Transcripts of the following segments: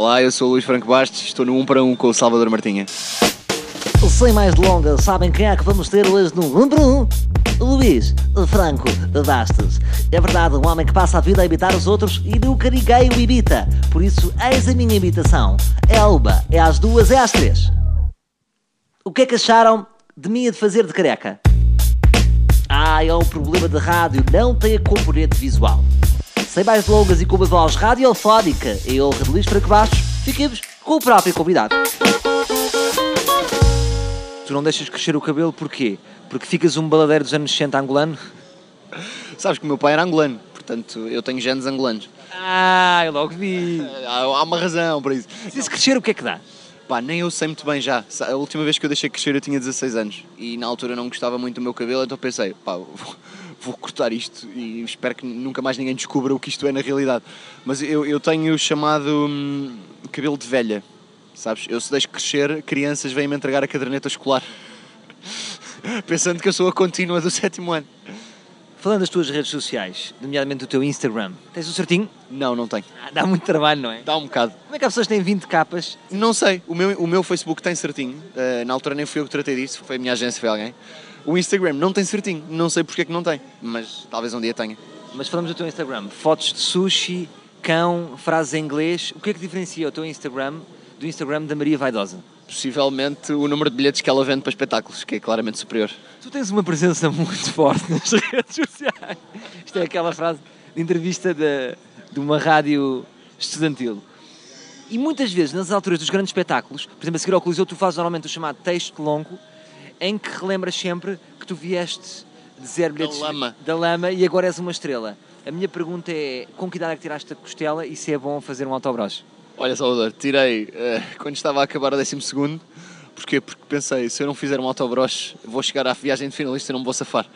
Olá, eu sou o Luís Franco Bastos, estou no 1 para 1 com o Salvador Martinha. Sem mais delongas, sabem quem é que vamos ter hoje no 1 para 1? Luís Franco Bastos. É verdade, um homem que passa a vida a imitar os outros e nunca ninguém o imita. Por isso, eis a minha imitação. É é às duas, é às três. O que é que acharam de mim a de fazer de careca? Ah, é um problema de rádio, não tem a componente visual. Sem mais delongas e com uma voz radiofónica e honra de Luís Franco Bastos, fiquemos com o próprio convidado. Tu não deixas crescer o cabelo porquê? Porque ficas um baladeiro dos anos 60 angolano? Sabes que o meu pai era angolano, portanto eu tenho genes angolanos. Ah, eu logo vi. Há, há uma razão para isso. Se crescer, o que é que dá? Pá, nem eu sei muito bem já. A última vez que eu deixei crescer eu tinha 16 anos e na altura não gostava muito do meu cabelo, então pensei, pá, vou, vou cortar isto e espero que nunca mais ninguém descubra o que isto é na realidade. Mas eu, eu tenho o chamado hum, cabelo de velha, sabes? Eu se deixo crescer, crianças vêm-me entregar a caderneta escolar. Pensando que eu sou a contínua do sétimo ano. Falando das tuas redes sociais, nomeadamente do teu Instagram, tens o certinho? Não, não tenho. Ah, dá muito trabalho, não é? Dá um bocado. Como é que as pessoas têm 20 capas? Não sei, o meu, o meu Facebook tem certinho. Uh, na altura nem fui eu que tratei disso, foi a minha agência, foi alguém. O Instagram não tem certinho, não sei porque é que não tem, mas talvez um dia tenha. Mas falamos do teu Instagram, fotos de sushi, cão, frases em inglês. O que é que diferencia o teu Instagram do Instagram da Maria Vaidosa? Possivelmente o número de bilhetes que ela vende para espetáculos, que é claramente superior. Tu tens uma presença muito forte nas redes sociais. Isto é aquela frase de entrevista de, de uma rádio estudantil. E muitas vezes, nas alturas dos grandes espetáculos, por exemplo, a seguir ao Coliseu, tu fazes normalmente o chamado texto longo, em que relembras sempre que tu vieste de zero bilhetes da lama. da lama e agora és uma estrela. A minha pergunta é, com que idade é que tiraste a costela e se é bom fazer um autobroche? Olha, Salvador, tirei uh, quando estava a acabar o 12 Porquê? Porque pensei, se eu não fizer um autobroche, vou chegar à viagem de finalista e não me vou safar.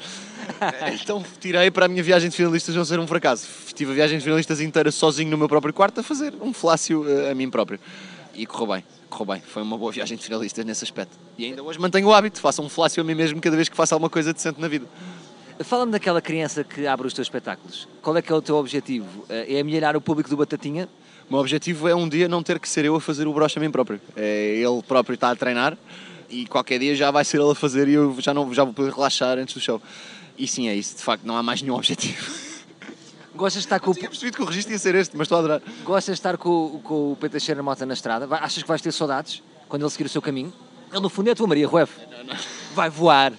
então tirei para a minha viagem de finalistas não ser um fracasso. Tive a viagem de finalistas inteira sozinho no meu próprio quarto a fazer um flácio uh, a mim próprio. E correu bem, correu bem. Foi uma boa viagem de finalistas nesse aspecto. E ainda hoje mantenho o hábito, faço um flácio a mim mesmo cada vez que faço alguma coisa decente na vida. Fala-me daquela criança que abre os teus espetáculos. Qual é que é o teu objetivo? É amelhar o público do Batatinha? O meu objetivo é um dia não ter que ser eu a fazer o broche a mim próprio. É ele próprio está a treinar e qualquer dia já vai ser ele a fazer e eu já, não, já vou poder relaxar antes do show. E sim, é isso. De facto, não há mais nenhum objetivo. Gostas de estar com o... Tinha percebido que o registro ia ser este, mas estou a adorar. Gostas de estar com, com o Pedro Teixeira Mota na estrada? Achas que vais ter saudades quando ele seguir o seu caminho? Ele, no fundo, é a tua Maria Rueff. Vai voar.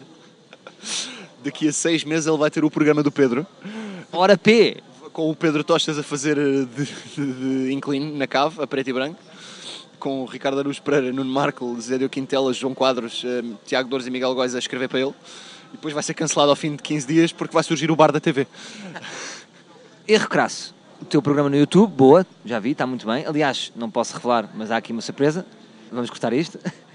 Daqui a seis meses ele vai ter o programa do Pedro, Hora P. com o Pedro Tostas a fazer eh, de, de, de incline na cave, a preto e branco, com o Ricardo Aruz Pereira, Nuno Marco, Zé Diogo Quintela, João Quadros, eh, Tiago Dores e Miguel Góis a escrever para ele. E depois vai ser cancelado ao fim de 15 dias porque vai surgir o bar da TV. Erro crasso. O teu programa no YouTube, boa, já vi, está muito bem. Aliás, não posso revelar, mas há aqui uma surpresa. Vamos cortar isto.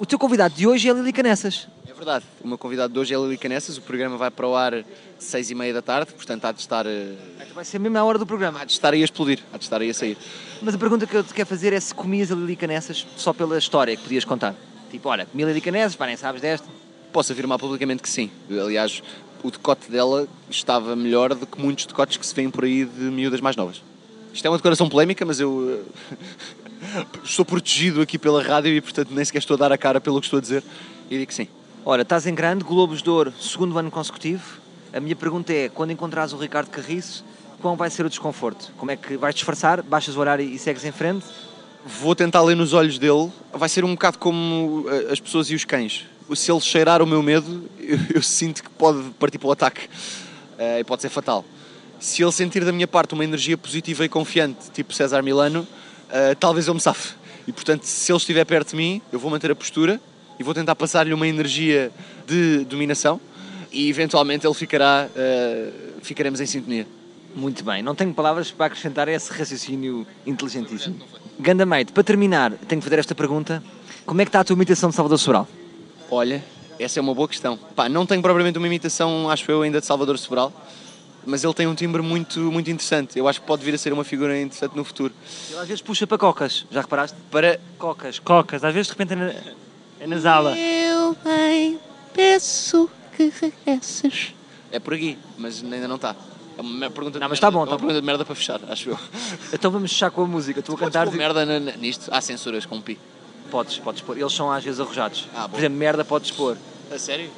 O teu convidado de hoje é a Lili Canessas. Verdade. O meu convidado de hoje é Lili Canessas. O programa vai para o ar seis e meia da tarde, portanto há de estar, eh, Vai ser mesmo na hora do programa. há de estar aí a explodir, há de estar aí a sair. Mas a pergunta que eu te quero fazer é se comias a Lili Canessas só pela história que podias contar. Tipo, olha, comi a Lili Canessas, pá, nem sabes desta. Posso afirmar publicamente que sim. Aliás, o decote dela estava melhor do que muitos decotes que se vêem por aí de miúdas mais novas. Isto é uma declaração polémica, mas eu eh, estou protegido aqui pela rádio e, portanto, nem sequer estou a dar a cara pelo que estou a dizer. E digo que sim. Ora, estás em grande, Globos de Ouro, segundo ano consecutivo. A minha pergunta é, quando encontrares o Ricardo Carriço, qual vai ser o desconforto? Como é que vais disfarçar, baixas o horário e segues em frente? Vou tentar ler nos olhos dele. Vai ser um bocado como eh, as pessoas e os cães. Se ele cheirar o meu medo, eu, eu sinto que pode partir para o ataque. Eh, e pode ser fatal. Se ele sentir da minha parte uma energia positiva e confiante, tipo César Milano, eh, talvez eu me safe. E portanto, se ele estiver perto de mim, eu vou manter a postura e vou tentar passar-lhe uma energia de dominação e eventualmente ele ficará, eh, ficaremos em sintonia. Muito bem, não tenho palavras para acrescentar a esse raciocínio inteligentíssimo. Ganda mate, para terminar, tenho que fazer esta pergunta. Como é que está a tua imitação de Salvador Sobral? Olha, essa é uma boa questão. Pá, não tenho propriamente uma imitação, acho eu, ainda de Salvador Sobral, mas ele tem um timbre muito, muito interessante. Eu acho que pode vir a ser uma figura interessante no futuro. Ele às vezes puxa para cocas, já reparaste? Para Cocas, cocas, às vezes de repente é, na, é. Eu bem peço que regresses. É por aqui, mas ainda não está. É uma pergunta de Não, mas tá merda- bom, é tá uma bom. pergunta de merda para fechar, acho eu. Então vamos fechar com a música. Tu a Podes cantar. pôr merda na- na- nisto? Há censuras com pi. Podes, podes pôr. Eles são às vezes arrojados. Ah, por exemplo, merda podes pôr. A sério?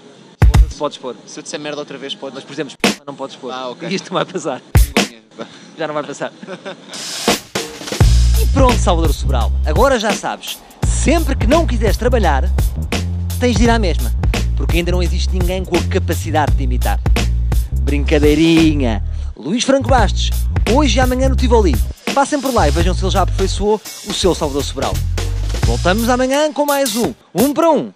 Podes pôr. Se eu disser merda outra vez, podes. Mas, por exemplo, não podes pôr. Ah, ok. E isto não vai passar. Já não vai passar. E pronto, Salvador Sobral. Agora já sabes. Sempre que não quiseres trabalhar, tens de ir à mesma. Porque ainda não existe ninguém com a capacidade de imitar. Brincadeirinha. Luís Franco Bastos. Hoje e amanhã no Tivoli. Passem por lá e vejam se ele já aperfeiçoou o seu Salvador Sobral. Voltamos amanhã com mais um. Um para um.